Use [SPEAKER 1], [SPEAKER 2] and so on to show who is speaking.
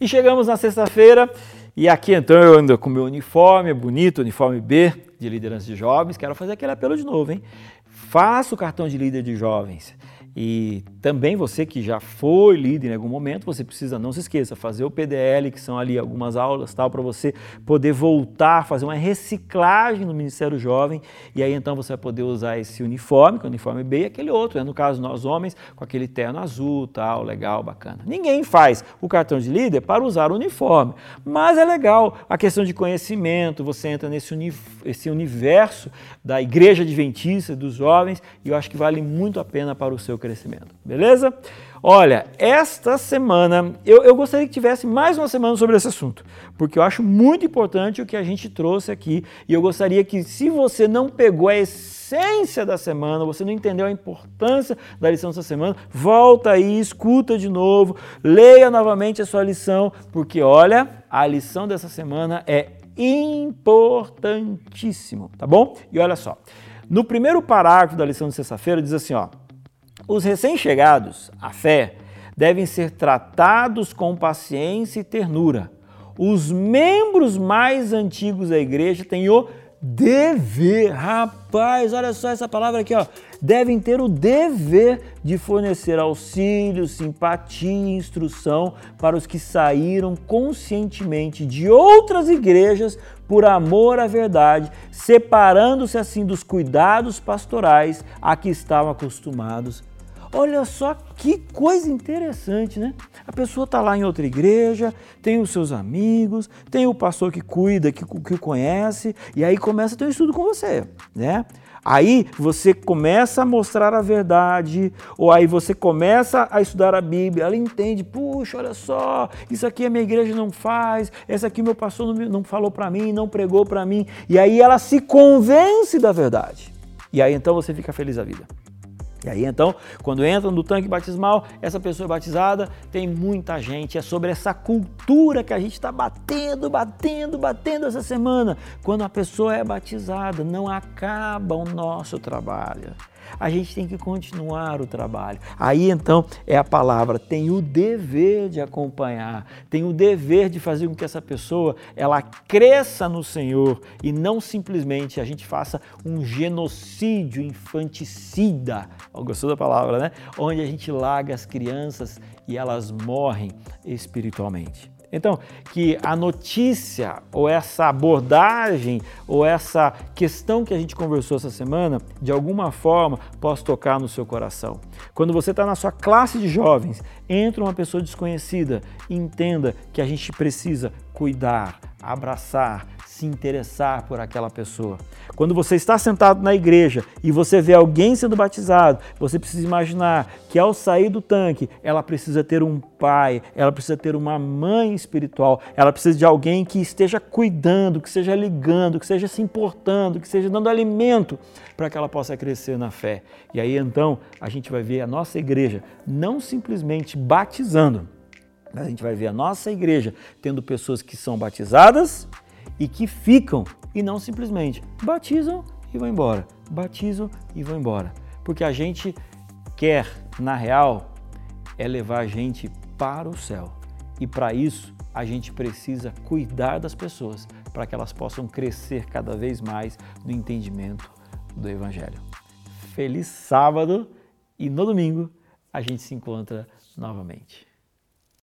[SPEAKER 1] E chegamos na sexta-feira e aqui então eu ando com meu uniforme bonito, uniforme B de liderança de jovens. Quero fazer aquele apelo de novo, hein? Faça o cartão de líder de jovens. E também você que já foi líder em algum momento, você precisa, não se esqueça, fazer o PDL, que são ali algumas aulas tal, para você poder voltar, fazer uma reciclagem no Ministério Jovem. E aí então você vai poder usar esse uniforme, que é o uniforme B, e aquele outro, né? no caso nós homens, com aquele terno azul, tal, legal, bacana. Ninguém faz o cartão de líder para usar o uniforme, mas é legal a questão de conhecimento, você entra nesse uni esse universo da igreja adventista, dos jovens, e eu acho que vale muito a pena para o seu crescimento. Beleza? Olha, esta semana eu, eu, gostaria que tivesse mais uma semana sobre esse assunto, porque eu acho muito importante o que a gente trouxe aqui e eu gostaria que, se você não pegou a essência da semana, você não entendeu a importância da lição dessa semana, volta aí, escuta de novo, leia novamente a sua lição, porque olha, a lição dessa semana é importantíssimo, tá bom? E olha só, no primeiro parágrafo da lição de sexta-feira diz assim, ó. Os recém-chegados à fé devem ser tratados com paciência e ternura. Os membros mais antigos da igreja têm o dever, rapaz, olha só essa palavra aqui, ó. Devem ter o dever de fornecer auxílio, simpatia e instrução para os que saíram conscientemente de outras igrejas por amor à verdade, separando-se assim dos cuidados pastorais a que estavam acostumados Olha só que coisa interessante, né? A pessoa está lá em outra igreja, tem os seus amigos, tem o pastor que cuida, que, que o conhece, e aí começa a ter um estudo com você, né? Aí você começa a mostrar a verdade, ou aí você começa a estudar a Bíblia, ela entende, puxa, olha só, isso aqui a minha igreja não faz, essa aqui meu pastor não, não falou para mim, não pregou para mim, e aí ela se convence da verdade. E aí então você fica feliz a vida. E aí então, quando entra no tanque batismal, essa pessoa é batizada, tem muita gente. É sobre essa cultura que a gente está batendo, batendo, batendo essa semana. Quando a pessoa é batizada, não acaba o nosso trabalho a gente tem que continuar o trabalho. Aí então é a palavra, tem o dever de acompanhar, tem o dever de fazer com que essa pessoa ela cresça no Senhor e não simplesmente a gente faça um genocídio infanticida. Gostou da palavra, né? Onde a gente larga as crianças e elas morrem espiritualmente. Então, que a notícia ou essa abordagem ou essa questão que a gente conversou essa semana, de alguma forma, possa tocar no seu coração. Quando você está na sua classe de jovens, entra uma pessoa desconhecida, entenda que a gente precisa cuidar, abraçar, se interessar por aquela pessoa. Quando você está sentado na igreja e você vê alguém sendo batizado, você precisa imaginar que ao sair do tanque, ela precisa ter um pai, ela precisa ter uma mãe espiritual, ela precisa de alguém que esteja cuidando, que esteja ligando, que esteja se importando, que esteja dando alimento para que ela possa crescer na fé. E aí então a gente vai ver a nossa igreja não simplesmente batizando, mas a gente vai ver a nossa igreja tendo pessoas que são batizadas e que ficam e não simplesmente batizam e vão embora, batizam e vão embora. Porque a gente quer, na real, é levar a gente para o céu. E para isso, a gente precisa cuidar das pessoas para que elas possam crescer cada vez mais no entendimento do Evangelho. Feliz sábado e no domingo a gente se encontra novamente.